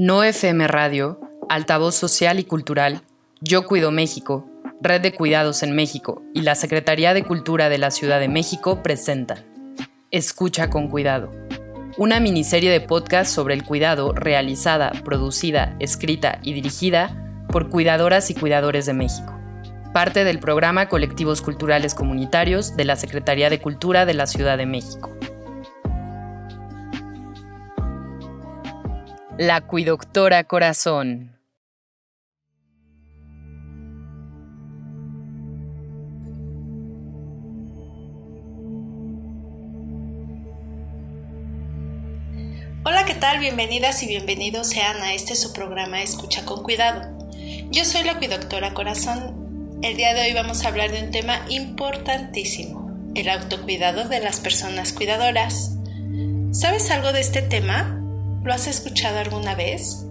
No FM Radio, Altavoz Social y Cultural, Yo Cuido México, Red de Cuidados en México y la Secretaría de Cultura de la Ciudad de México presentan Escucha con Cuidado, una miniserie de podcast sobre el cuidado realizada, producida, escrita y dirigida por cuidadoras y cuidadores de México. Parte del programa Colectivos Culturales Comunitarios de la Secretaría de Cultura de la Ciudad de México. La Cuidoctora Corazón. Hola, ¿qué tal? Bienvenidas y bienvenidos sean a este su programa Escucha con Cuidado. Yo soy la Cuidoctora Corazón. El día de hoy vamos a hablar de un tema importantísimo, el autocuidado de las personas cuidadoras. ¿Sabes algo de este tema? ¿Lo has escuchado alguna vez?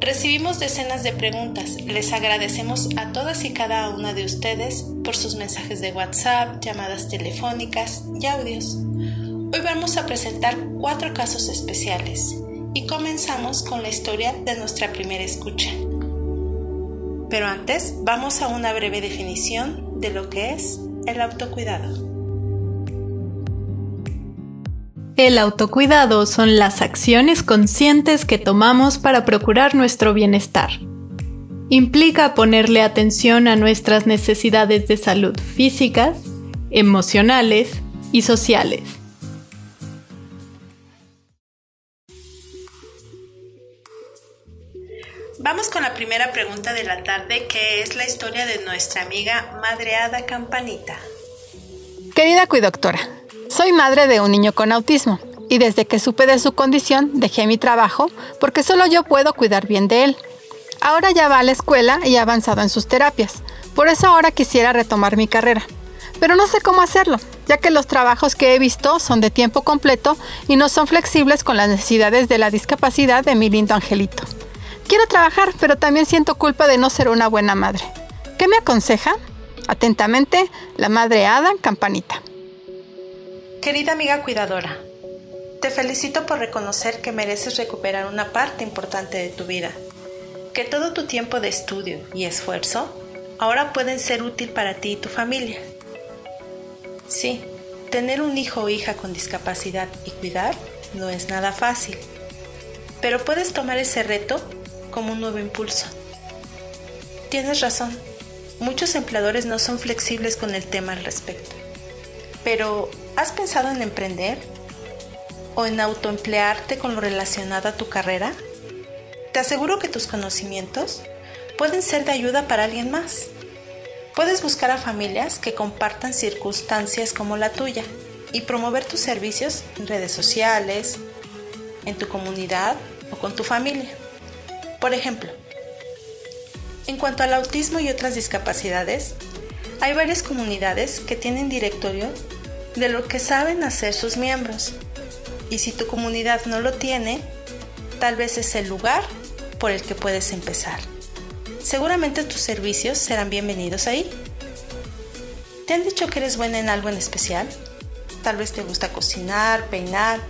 Recibimos decenas de preguntas. Les agradecemos a todas y cada una de ustedes por sus mensajes de WhatsApp, llamadas telefónicas y audios. Hoy vamos a presentar cuatro casos especiales y comenzamos con la historia de nuestra primera escucha. Pero antes vamos a una breve definición de lo que es el autocuidado. El autocuidado son las acciones conscientes que tomamos para procurar nuestro bienestar. Implica ponerle atención a nuestras necesidades de salud físicas, emocionales y sociales Vamos con la primera pregunta de la tarde, que es la historia de nuestra amiga Madreada Campanita. Querida cuidoctora, soy madre de un niño con autismo y desde que supe de su condición dejé mi trabajo porque solo yo puedo cuidar bien de él. Ahora ya va a la escuela y ha avanzado en sus terapias, por eso ahora quisiera retomar mi carrera. Pero no sé cómo hacerlo, ya que los trabajos que he visto son de tiempo completo y no son flexibles con las necesidades de la discapacidad de mi lindo angelito. Quiero trabajar, pero también siento culpa de no ser una buena madre. ¿Qué me aconseja? Atentamente, la madre Adam Campanita. Querida amiga cuidadora, te felicito por reconocer que mereces recuperar una parte importante de tu vida, que todo tu tiempo de estudio y esfuerzo ahora pueden ser útil para ti y tu familia. Sí, tener un hijo o hija con discapacidad y cuidar no es nada fácil, pero puedes tomar ese reto como un nuevo impulso. Tienes razón, muchos empleadores no son flexibles con el tema al respecto. Pero, ¿has pensado en emprender? ¿O en autoemplearte con lo relacionado a tu carrera? Te aseguro que tus conocimientos pueden ser de ayuda para alguien más. Puedes buscar a familias que compartan circunstancias como la tuya y promover tus servicios en redes sociales, en tu comunidad o con tu familia. Por ejemplo, en cuanto al autismo y otras discapacidades, hay varias comunidades que tienen directorio de lo que saben hacer sus miembros. Y si tu comunidad no lo tiene, tal vez es el lugar por el que puedes empezar. Seguramente tus servicios serán bienvenidos ahí. ¿Te han dicho que eres buena en algo en especial? Tal vez te gusta cocinar, peinar,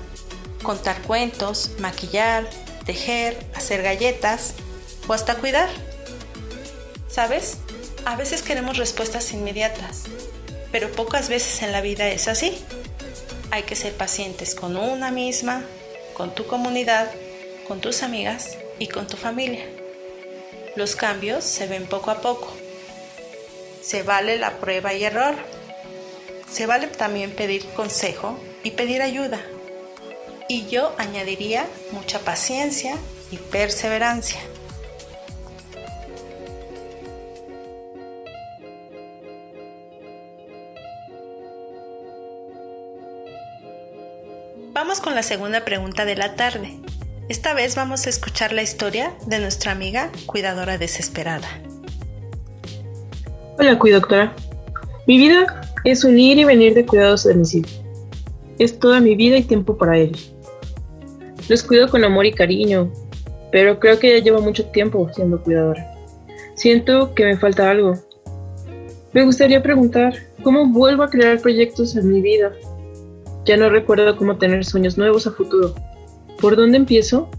contar cuentos, maquillar, tejer, hacer galletas o hasta cuidar. ¿Sabes? A veces queremos respuestas inmediatas, pero pocas veces en la vida es así. Hay que ser pacientes con una misma, con tu comunidad, con tus amigas y con tu familia. Los cambios se ven poco a poco. Se vale la prueba y error. Se vale también pedir consejo y pedir ayuda y yo añadiría mucha paciencia y perseverancia. Con la segunda pregunta de la tarde. Esta vez vamos a escuchar la historia de nuestra amiga cuidadora desesperada. Hola, cuidadora. Mi vida es un ir y venir de cuidados a domicilio. Es toda mi vida y tiempo para él. Los cuido con amor y cariño, pero creo que ya llevo mucho tiempo siendo cuidadora. Siento que me falta algo. Me gustaría preguntar, ¿cómo vuelvo a crear proyectos en mi vida? Ya no recuerdo cómo tener sueños nuevos a futuro. ¿Por dónde empiezo?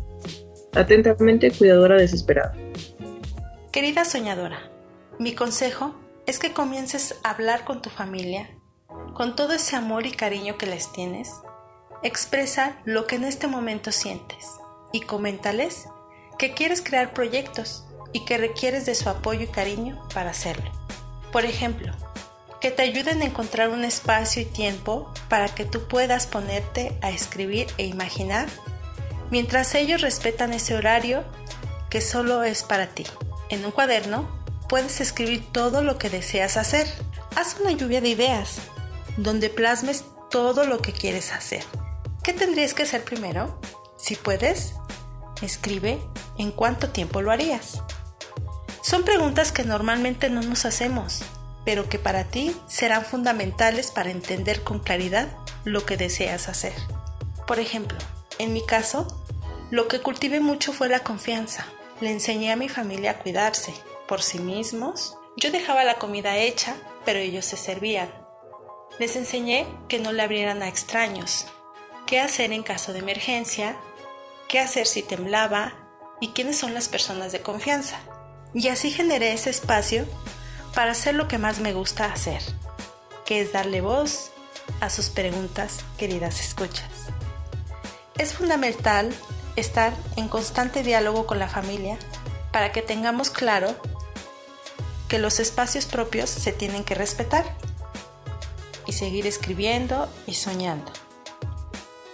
Atentamente, cuidadora desesperada. Querida soñadora, mi consejo es que comiences a hablar con tu familia, con todo ese amor y cariño que les tienes. Expresa lo que en este momento sientes y coméntales que quieres crear proyectos y que requieres de su apoyo y cariño para hacerlo. Por ejemplo, que te ayuden a encontrar un espacio y tiempo para que tú puedas ponerte a escribir e imaginar, mientras ellos respetan ese horario que solo es para ti. En un cuaderno puedes escribir todo lo que deseas hacer. Haz una lluvia de ideas, donde plasmes todo lo que quieres hacer. ¿Qué tendrías que hacer primero? Si puedes, escribe en cuánto tiempo lo harías. Son preguntas que normalmente no nos hacemos, pero que para ti serán fundamentales para entender con claridad lo que deseas hacer. Por ejemplo, en mi caso, lo que cultivé mucho fue la confianza. Le enseñé a mi familia a cuidarse por sí mismos. Yo dejaba la comida hecha, pero ellos se servían. Les enseñé que no le abrieran a extraños, qué hacer en caso de emergencia, qué hacer si temblaba y quiénes son las personas de confianza. Y así generé ese espacio para hacer lo que más me gusta hacer, que es darle voz a sus preguntas, queridas escuchas. Es fundamental estar en constante diálogo con la familia para que tengamos claro que los espacios propios se tienen que respetar y seguir escribiendo y soñando.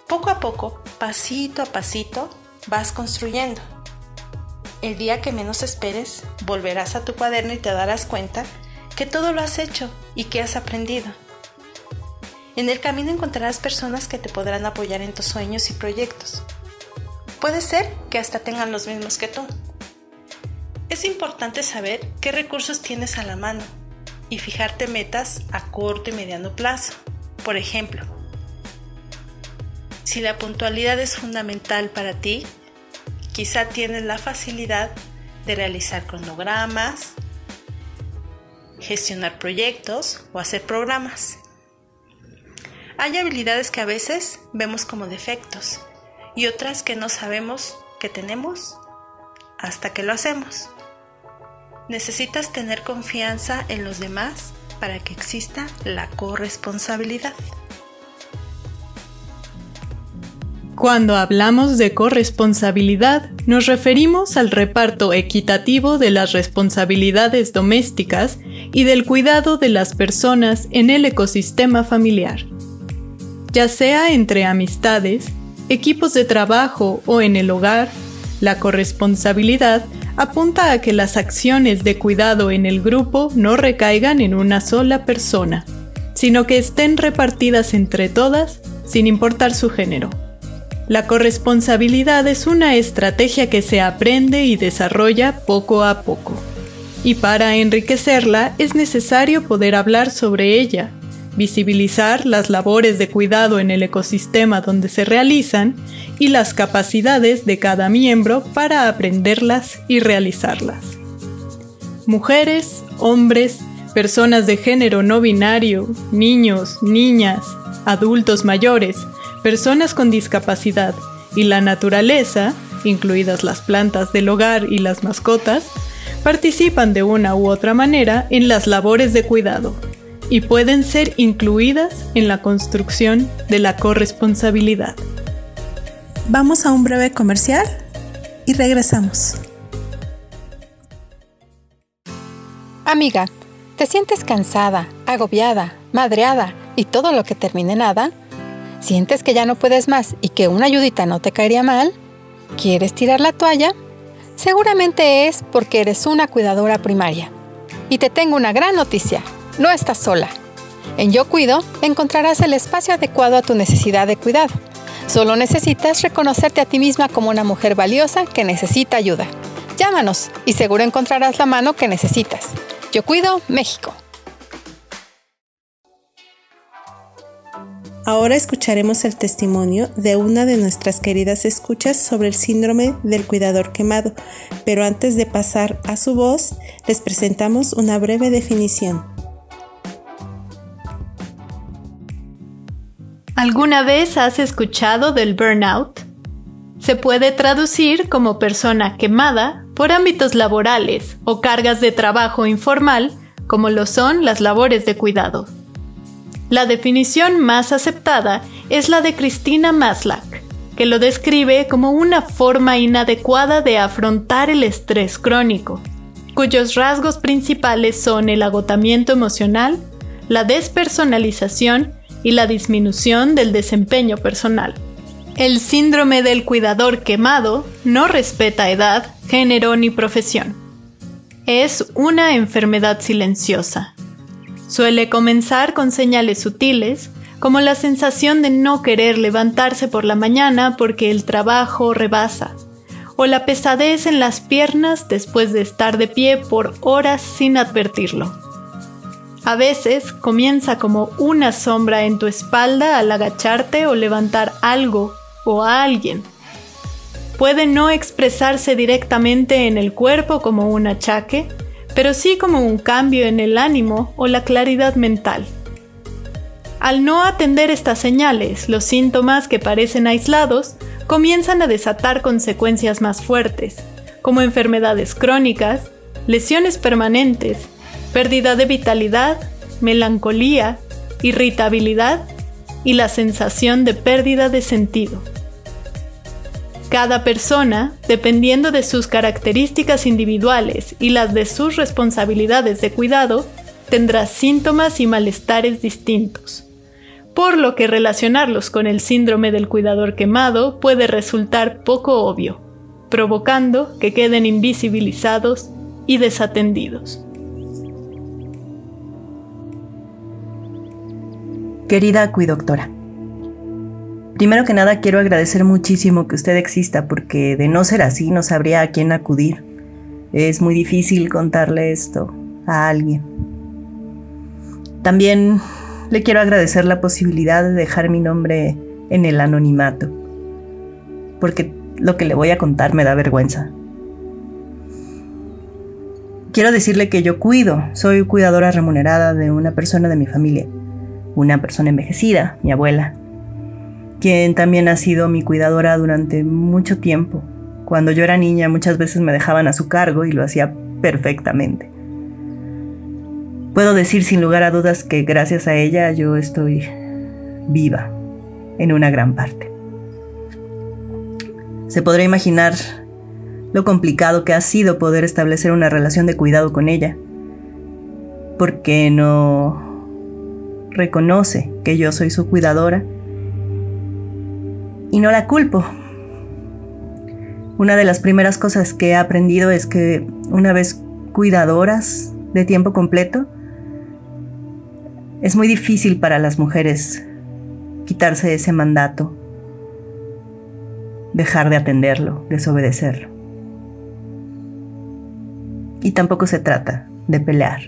Poco a poco, pasito a pasito, vas construyendo el día que menos esperes, volverás a tu cuaderno y te darás cuenta que todo lo has hecho y que has aprendido. En el camino encontrarás personas que te podrán apoyar en tus sueños y proyectos. Puede ser que hasta tengan los mismos que tú. Es importante saber qué recursos tienes a la mano y fijarte metas a corto y mediano plazo. Por ejemplo, si la puntualidad es fundamental para ti, Quizá tienes la facilidad de realizar cronogramas, gestionar proyectos o hacer programas. Hay habilidades que a veces vemos como defectos y otras que no sabemos que tenemos hasta que lo hacemos. Necesitas tener confianza en los demás para que exista la corresponsabilidad. Cuando hablamos de corresponsabilidad, nos referimos al reparto equitativo de las responsabilidades domésticas y del cuidado de las personas en el ecosistema familiar. Ya sea entre amistades, equipos de trabajo o en el hogar, la corresponsabilidad apunta a que las acciones de cuidado en el grupo no recaigan en una sola persona, sino que estén repartidas entre todas sin importar su género. La corresponsabilidad es una estrategia que se aprende y desarrolla poco a poco. Y para enriquecerla es necesario poder hablar sobre ella, visibilizar las labores de cuidado en el ecosistema donde se realizan y las capacidades de cada miembro para aprenderlas y realizarlas. Mujeres, hombres, personas de género no binario, niños, niñas, adultos mayores, personas con discapacidad y la naturaleza, incluidas las plantas del hogar y las mascotas, participan de una u otra manera en las labores de cuidado y pueden ser incluidas en la construcción de la corresponsabilidad. Vamos a un breve comercial y regresamos. Amiga, ¿te sientes cansada, agobiada, madreada y todo lo que termine nada? ¿Sientes que ya no puedes más y que una ayudita no te caería mal? ¿Quieres tirar la toalla? Seguramente es porque eres una cuidadora primaria. Y te tengo una gran noticia, no estás sola. En Yo Cuido encontrarás el espacio adecuado a tu necesidad de cuidado. Solo necesitas reconocerte a ti misma como una mujer valiosa que necesita ayuda. Llámanos y seguro encontrarás la mano que necesitas. Yo Cuido México. Ahora escucharemos el testimonio de una de nuestras queridas escuchas sobre el síndrome del cuidador quemado, pero antes de pasar a su voz, les presentamos una breve definición. ¿Alguna vez has escuchado del burnout? Se puede traducir como persona quemada por ámbitos laborales o cargas de trabajo informal, como lo son las labores de cuidado. La definición más aceptada es la de Cristina Maslach, que lo describe como una forma inadecuada de afrontar el estrés crónico, cuyos rasgos principales son el agotamiento emocional, la despersonalización y la disminución del desempeño personal. El síndrome del cuidador quemado no respeta edad, género ni profesión. Es una enfermedad silenciosa. Suele comenzar con señales sutiles, como la sensación de no querer levantarse por la mañana porque el trabajo rebasa, o la pesadez en las piernas después de estar de pie por horas sin advertirlo. A veces comienza como una sombra en tu espalda al agacharte o levantar algo o a alguien. Puede no expresarse directamente en el cuerpo como un achaque, pero sí como un cambio en el ánimo o la claridad mental. Al no atender estas señales, los síntomas que parecen aislados comienzan a desatar consecuencias más fuertes, como enfermedades crónicas, lesiones permanentes pérdida de vitalidad, melancolía, irritabilidad y la sensación de pérdida de sentido. Cada persona, dependiendo de sus características individuales y las de sus responsabilidades de cuidado, tendrá síntomas y malestares distintos, por lo que relacionarlos con el síndrome del cuidador quemado puede resultar poco obvio, provocando que queden invisibilizados y desatendidos. Querida cuidoctora, primero que nada quiero agradecer muchísimo que usted exista porque de no ser así no sabría a quién acudir. Es muy difícil contarle esto a alguien. También le quiero agradecer la posibilidad de dejar mi nombre en el anonimato, porque lo que le voy a contar me da vergüenza. Quiero decirle que yo cuido, soy cuidadora remunerada de una persona de mi familia una persona envejecida, mi abuela, quien también ha sido mi cuidadora durante mucho tiempo. Cuando yo era niña muchas veces me dejaban a su cargo y lo hacía perfectamente. Puedo decir sin lugar a dudas que gracias a ella yo estoy viva en una gran parte. Se podrá imaginar lo complicado que ha sido poder establecer una relación de cuidado con ella, porque no reconoce que yo soy su cuidadora y no la culpo. Una de las primeras cosas que he aprendido es que una vez cuidadoras de tiempo completo, es muy difícil para las mujeres quitarse ese mandato, dejar de atenderlo, desobedecerlo. Y tampoco se trata de pelear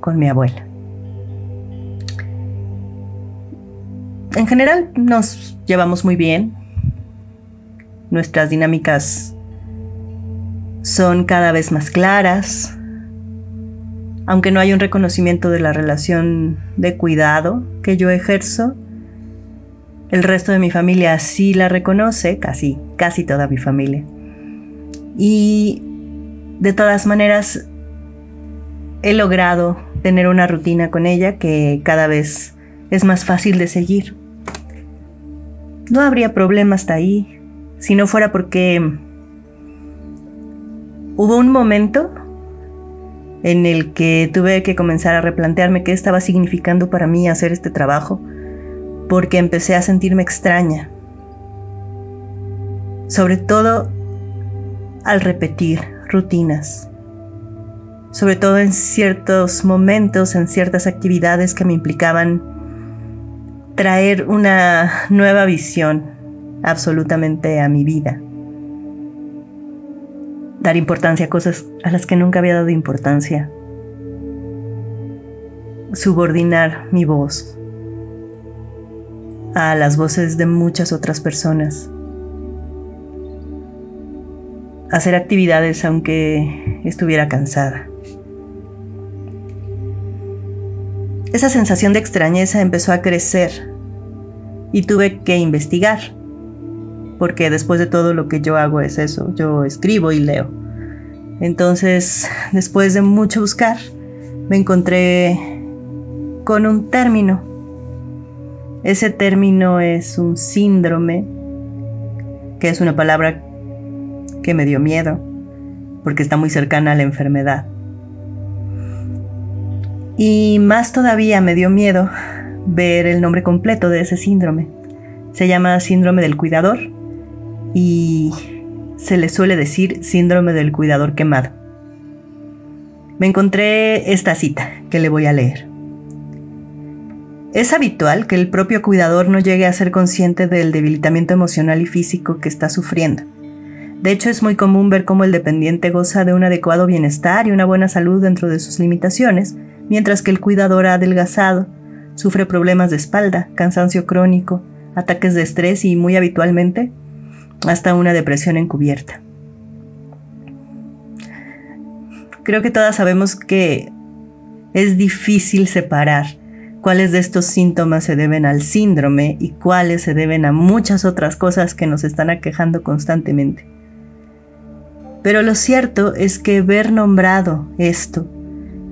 con mi abuela. en general nos llevamos muy bien. Nuestras dinámicas son cada vez más claras. Aunque no hay un reconocimiento de la relación de cuidado que yo ejerzo, el resto de mi familia sí la reconoce, casi, casi toda mi familia. Y de todas maneras, he logrado tener una rutina con ella que cada vez es más fácil de seguir no habría problema hasta ahí si no fuera porque hubo un momento en el que tuve que comenzar a replantearme qué estaba significando para mí hacer este trabajo, porque empecé a sentirme extraña, sobre todo al repetir rutinas, sobre todo en ciertos momentos, en ciertas actividades que me implicaban traer una nueva visión absolutamente a mi vida. Dar importancia a cosas a las que nunca había dado importancia. Subordinar mi voz a las voces de muchas otras personas. Hacer actividades aunque estuviera cansada. Esa sensación de extrañeza empezó a crecer y tuve que investigar. porque después de todo lo que yo hago es eso, yo escribo y leo. Entonces, después de mucho buscar, me encontré con un término. Ese término es un síndrome, que es una palabra que me dio miedo, porque está muy cercana a la enfermedad. Y más todavía me dio miedo ver el nombre completo de ese síndrome. Se llama síndrome del cuidador y se le suele decir síndrome del cuidador quemado. Me encontré esta cita que le voy a leer. Es habitual que el propio cuidador no llegue a ser consciente del debilitamiento emocional y físico que está sufriendo. De hecho, es muy común ver cómo el dependiente goza de un adecuado bienestar y una buena salud dentro de sus limitaciones, mientras que el cuidador ha adelgazado, sufre problemas de espalda, cansancio crónico, ataques de estrés y, muy habitualmente, hasta una depresión encubierta. Creo que todas sabemos que es difícil separar cuáles de estos síntomas se deben al síndrome y cuáles se deben a muchas otras cosas que nos están aquejando constantemente. Pero lo cierto es que ver nombrado esto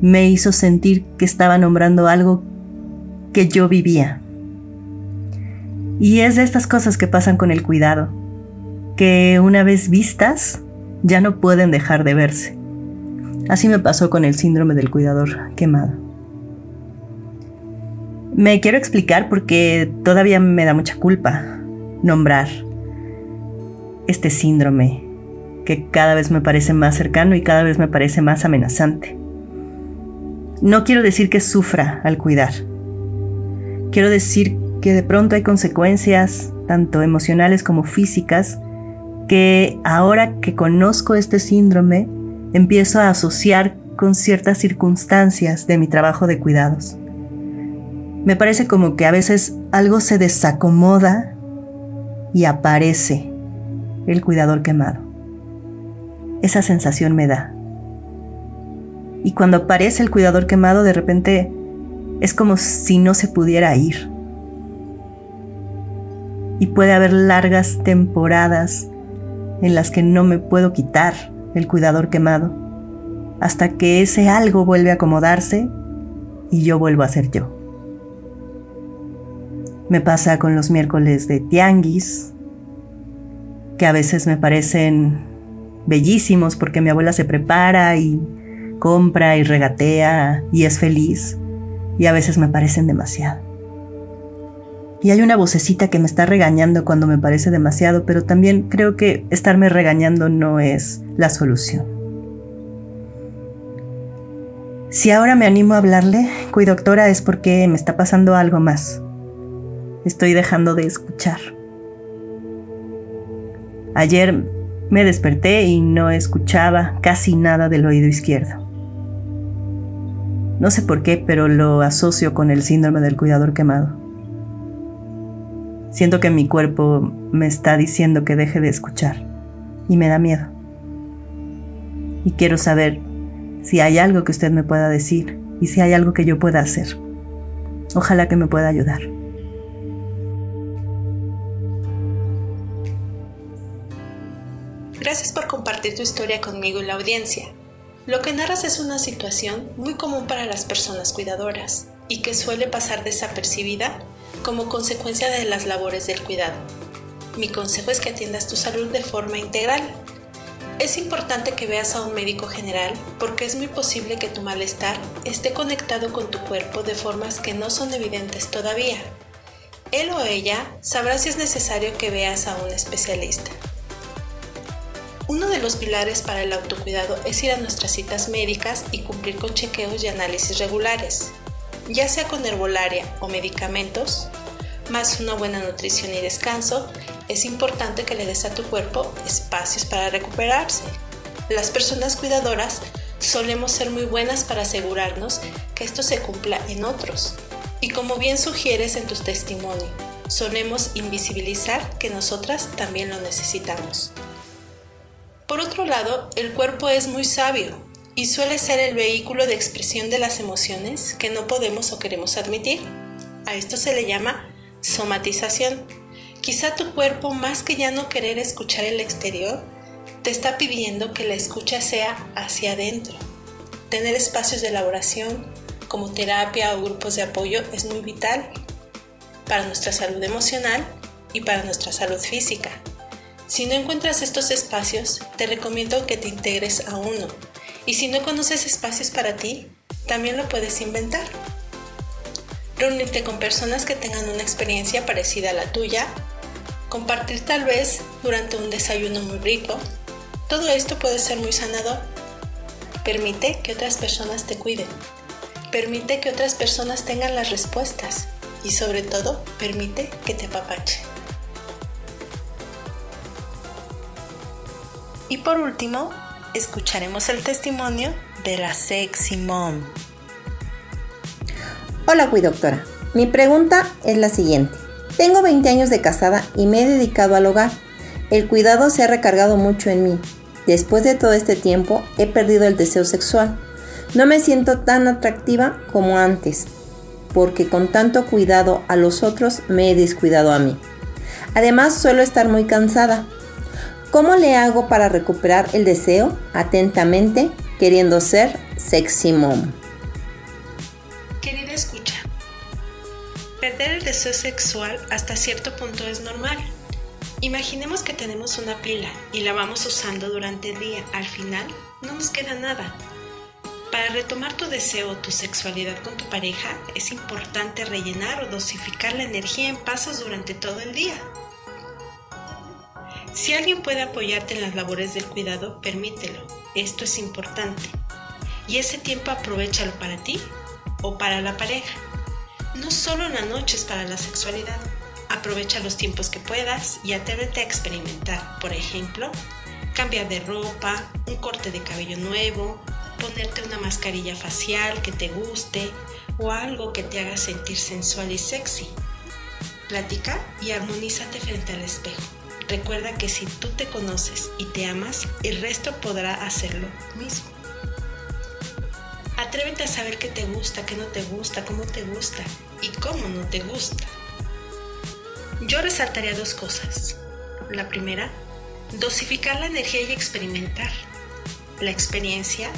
me hizo sentir que estaba nombrando algo que yo vivía. Y es de estas cosas que pasan con el cuidado, que una vez vistas ya no pueden dejar de verse. Así me pasó con el síndrome del cuidador quemado. Me quiero explicar porque todavía me da mucha culpa nombrar este síndrome que cada vez me parece más cercano y cada vez me parece más amenazante. No quiero decir que sufra al cuidar. Quiero decir que de pronto hay consecuencias, tanto emocionales como físicas, que ahora que conozco este síndrome, empiezo a asociar con ciertas circunstancias de mi trabajo de cuidados. Me parece como que a veces algo se desacomoda y aparece el cuidador quemado. Esa sensación me da. Y cuando aparece el cuidador quemado, de repente es como si no se pudiera ir. Y puede haber largas temporadas en las que no me puedo quitar el cuidador quemado, hasta que ese algo vuelve a acomodarse y yo vuelvo a ser yo. Me pasa con los miércoles de tianguis, que a veces me parecen bellísimos porque mi abuela se prepara y compra y regatea y es feliz, y a veces me parecen demasiado. Y hay una vocecita que me está regañando cuando me parece demasiado, pero también creo que estarme regañando no es la solución. Si ahora me animo a hablarle, cuidoctora, es porque me está pasando algo más. Estoy dejando de escuchar. Ayer me desperté y no escuchaba casi nada del oído izquierdo. No sé por qué, pero lo asocio con el síndrome del cuidador quemado. Siento que mi cuerpo me está diciendo que deje de escuchar y me da miedo. Y quiero saber si hay algo que usted me pueda decir y si hay algo que yo pueda hacer. Ojalá que me pueda ayudar. Gracias por compartir tu historia conmigo y la audiencia. Lo que narras es una situación muy común para las personas cuidadoras y que suele pasar desapercibida como consecuencia de las labores del cuidado. Mi consejo es que atiendas tu salud de forma integral. Es importante que veas a un médico general porque es muy posible que tu malestar esté conectado con tu cuerpo de formas que no son evidentes todavía. Él o ella sabrá si es necesario que veas a un especialista. Uno de los pilares para el autocuidado es ir a nuestras citas médicas y cumplir con chequeos y análisis regulares ya sea con herbolaria o medicamentos, más una buena nutrición y descanso, es importante que le des a tu cuerpo espacios para recuperarse. Las personas cuidadoras solemos ser muy buenas para asegurarnos que esto se cumpla en otros. Y como bien sugieres en tu testimonio, solemos invisibilizar que nosotras también lo necesitamos. Por otro lado, el cuerpo es muy sabio y suele ser el vehículo de expresión de las emociones que no podemos o queremos admitir. A esto se le llama somatización. Quizá tu cuerpo, más que ya no querer escuchar el exterior, te está pidiendo que la escucha sea hacia adentro. Tener espacios de elaboración como terapia o grupos de apoyo es muy vital para nuestra salud emocional y para nuestra salud física. Si no encuentras estos espacios, te recomiendo que te integres a uno. Y si no conoces espacios para ti, también lo puedes inventar. Reunirte con personas que tengan una experiencia parecida a la tuya, compartir tal vez durante un desayuno muy rico. Todo esto puede ser muy sanador. Permite que otras personas te cuiden. Permite que otras personas tengan las respuestas. Y sobre todo, permite que te apapache. Y por último, escucharemos el testimonio de la sexy mom. Hola, doctora. Mi pregunta es la siguiente. Tengo 20 años de casada y me he dedicado al hogar. El cuidado se ha recargado mucho en mí. Después de todo este tiempo he perdido el deseo sexual. No me siento tan atractiva como antes, porque con tanto cuidado a los otros me he descuidado a mí. Además suelo estar muy cansada. ¿Cómo le hago para recuperar el deseo? Atentamente, queriendo ser sexy mom. Perder el deseo sexual hasta cierto punto es normal. Imaginemos que tenemos una pila y la vamos usando durante el día. Al final, no nos queda nada. Para retomar tu deseo o tu sexualidad con tu pareja, es importante rellenar o dosificar la energía en pasos durante todo el día. Si alguien puede apoyarte en las labores del cuidado, permítelo. Esto es importante. Y ese tiempo aprovechalo para ti o para la pareja. No solo en las noches para la sexualidad. Aprovecha los tiempos que puedas y atrévete a experimentar. Por ejemplo, cambiar de ropa, un corte de cabello nuevo, ponerte una mascarilla facial que te guste o algo que te haga sentir sensual y sexy. Platica y armonízate frente al espejo. Recuerda que si tú te conoces y te amas, el resto podrá hacerlo mismo. Atrévete a saber qué te gusta, qué no te gusta, cómo te gusta y cómo no te gusta. Yo resaltaría dos cosas. La primera, dosificar la energía y experimentar. La experiencia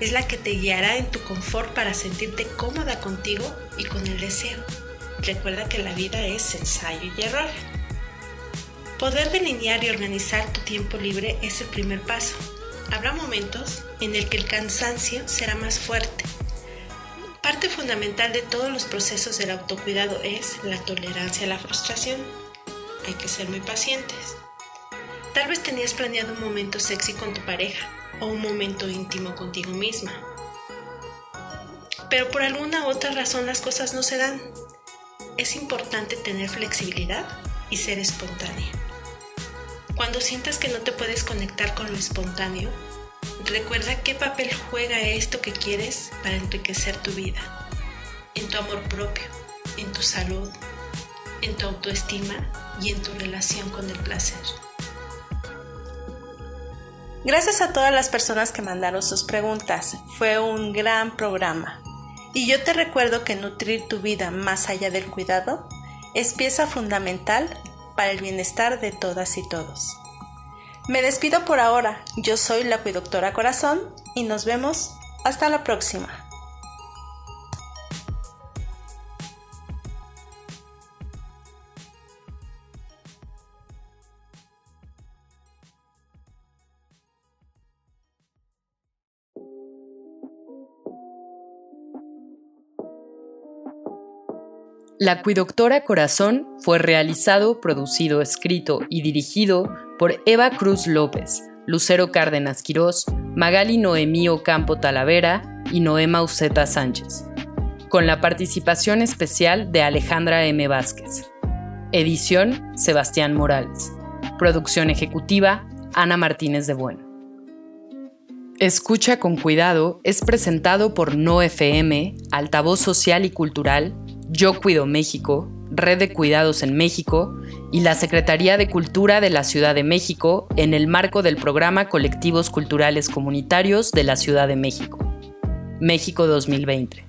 es la que te guiará en tu confort para sentirte cómoda contigo y con el deseo. Recuerda que la vida es ensayo y error. Poder delinear y organizar tu tiempo libre es el primer paso. Habrá momentos en el que el cansancio será más fuerte, Parte fundamental de todos los procesos del autocuidado es la tolerancia a la frustración. Hay que ser muy pacientes. Tal vez tenías planeado un momento sexy con tu pareja o un momento íntimo contigo misma. Pero por alguna otra razón las cosas no se dan. Es importante tener flexibilidad y ser espontánea. Cuando sientas que no te puedes conectar con lo espontáneo, Recuerda qué papel juega esto que quieres para enriquecer tu vida, en tu amor propio, en tu salud, en tu autoestima y en tu relación con el placer. Gracias a todas las personas que mandaron sus preguntas. Fue un gran programa. Y yo te recuerdo que nutrir tu vida más allá del cuidado es pieza fundamental para el bienestar de todas y todos. Me despido por ahora. Yo soy la Cuidoctora Corazón y nos vemos hasta la próxima. La Cuidoctora Corazón fue realizado, producido, escrito y dirigido por Eva Cruz López, Lucero Cárdenas Quirós, Magali Noemí Campo Talavera y Noema Uceta Sánchez, con la participación especial de Alejandra M. Vázquez. Edición Sebastián Morales. Producción ejecutiva Ana Martínez de Bueno. Escucha con cuidado es presentado por No FM, Altavoz Social y Cultural, Yo Cuido México, Red de Cuidados en México y la Secretaría de Cultura de la Ciudad de México en el marco del programa Colectivos Culturales Comunitarios de la Ciudad de México. México 2020.